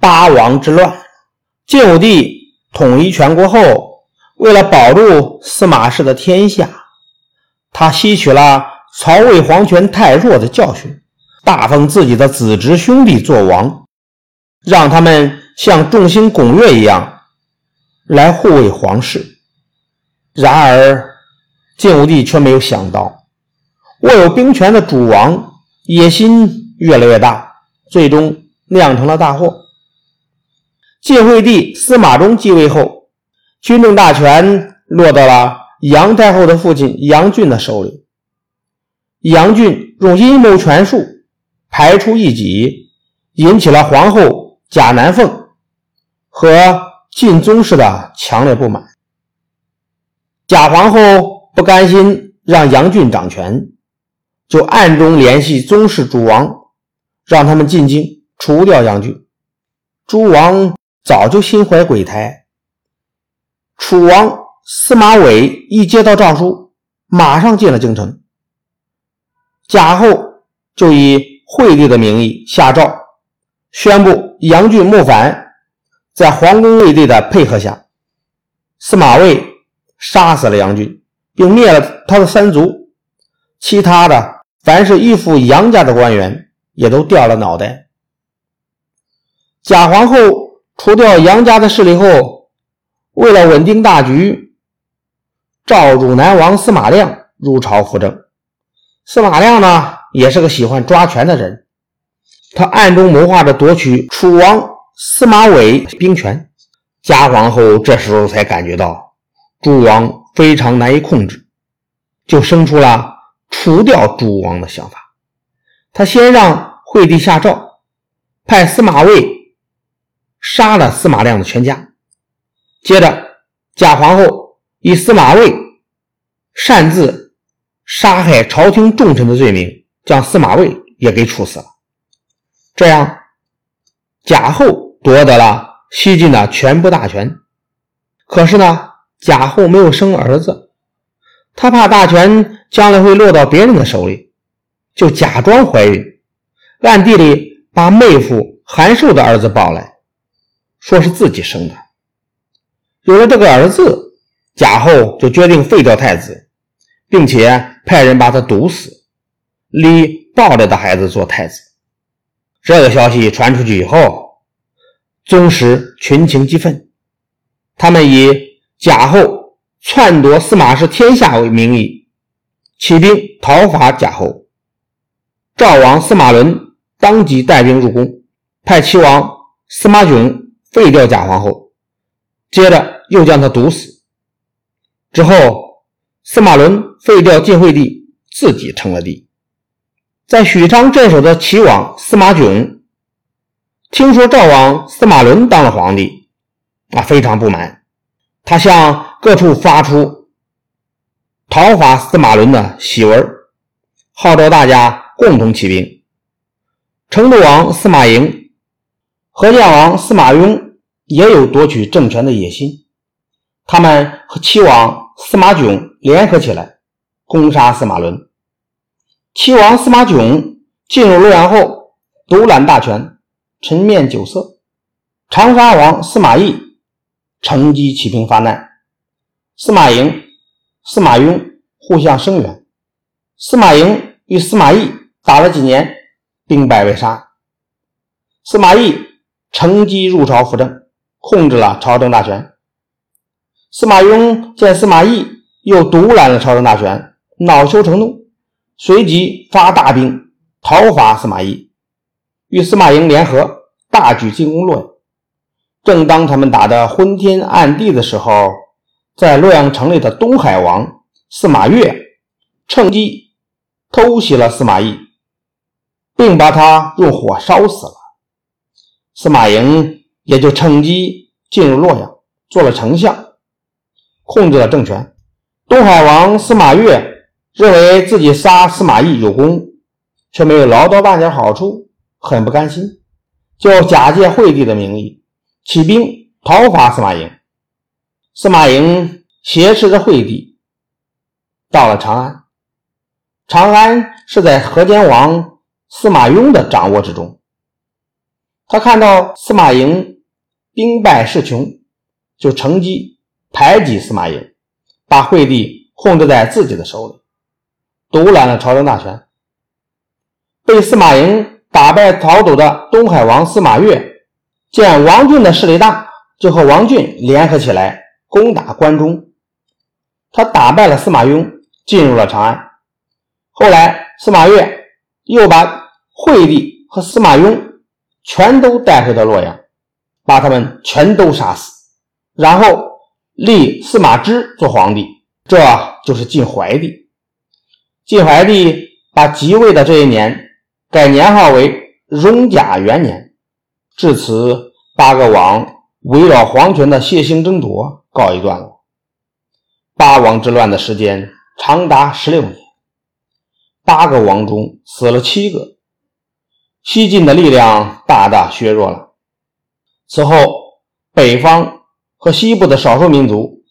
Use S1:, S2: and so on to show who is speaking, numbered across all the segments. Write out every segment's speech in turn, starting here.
S1: 八王之乱。晋武帝统一全国后，为了保住司马氏的天下，他吸取了曹魏皇权太弱的教训，大封自己的子侄兄弟做王，让他们像众星拱月一样来护卫皇室。然而，晋武帝却没有想到，握有兵权的主王野心越来越大，最终酿成了大祸。晋惠帝司马衷继位后，军政大权落到了杨太后的父亲杨俊的手里。杨俊用阴谋权术排除异己，引起了皇后贾南凤和晋宗室的强烈不满。贾皇后不甘心让杨俊掌权，就暗中联系宗室诸王，让他们进京除掉杨俊。诸王早就心怀鬼胎。楚王司马玮一接到诏书，马上进了京城。贾后就以惠帝的名义下诏，宣布杨俊谋反。在皇宫卫队的配合下，司马卫。杀死了杨俊，并灭了他的三族，其他的凡是依附杨家的官员也都掉了脑袋。贾皇后除掉杨家的势力后，为了稳定大局，召汝南王司马亮入朝辅政。司马亮呢，也是个喜欢抓权的人，他暗中谋划着夺取楚王司马玮兵权。嘉皇后这时候才感觉到。诸王非常难以控制，就生出了除掉诸王的想法。他先让惠帝下诏，派司马卫杀了司马亮的全家。接着，贾皇后以司马卫擅自杀害朝廷重臣的罪名，将司马卫也给处死了。这样，贾后夺得了西晋的全部大权。可是呢？贾后没有生儿子，她怕大权将来会落到别人的手里，就假装怀孕，暗地里把妹夫韩寿的儿子抱来，说是自己生的。有了这个儿子，贾后就决定废掉太子，并且派人把他毒死，立抱着的孩子做太子。这个消息传出去以后，宗室群情激愤，他们以。贾后篡夺司马氏天下为名义，起兵讨伐贾后。赵王司马伦当即带兵入宫，派齐王司马囧废掉贾皇后，接着又将他毒死。之后，司马伦废掉晋惠帝，自己称了帝。在许昌镇守的齐王司马炯听说赵王司马伦当了皇帝，啊，非常不满。他向各处发出讨伐司马伦的檄文，号召大家共同起兵。成都王司马颖、河间王司马雍也有夺取政权的野心，他们和齐王司马囧联合起来攻杀司马伦。齐王司马囧进入洛阳后，独揽大权，沉面酒色。长沙王司马懿。乘机起兵发难，司马颖、司马雍互相声援。司马颖与司马懿打了几年，兵败被杀。司马懿乘机入朝辅政，控制了朝政大权。司马雍见司马懿又独揽了朝政大权，恼羞成怒，随即发大兵讨伐司马懿，与司马颖联合，大举进攻洛阳。正当他们打得昏天暗地的时候，在洛阳城里的东海王司马越趁机偷袭了司马懿，并把他用火烧死了。司马颖也就趁机进入洛阳，做了丞相，控制了政权。东海王司马越认为自己杀司马懿有功，却没有捞到半点好处，很不甘心，就假借惠帝的名义。起兵讨伐司马颖，司马颖挟持着惠帝到了长安。长安是在河间王司马雍的掌握之中。他看到司马颖兵败势穷，就乘机排挤司马颖，把惠帝控制在自己的手里，独揽了朝政大权。被司马颖打败逃走的东海王司马越，见王俊的势力大，就和王俊联合起来攻打关中。他打败了司马雍，进入了长安。后来，司马越又把惠帝和司马雍。全都带回到洛阳，把他们全都杀死，然后立司马芝做皇帝，这就是晋怀帝。晋怀帝把即位的这一年改年号为荣甲元年，至此八个王围绕皇权的血腥争夺告一段落。八王之乱的时间长达十六年，八个王中死了七个。西晋的力量大大削弱了。此后，北方和西部的少数民族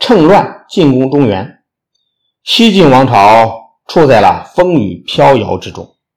S1: 趁乱进攻中原，西晋王朝处在了风雨飘摇之中。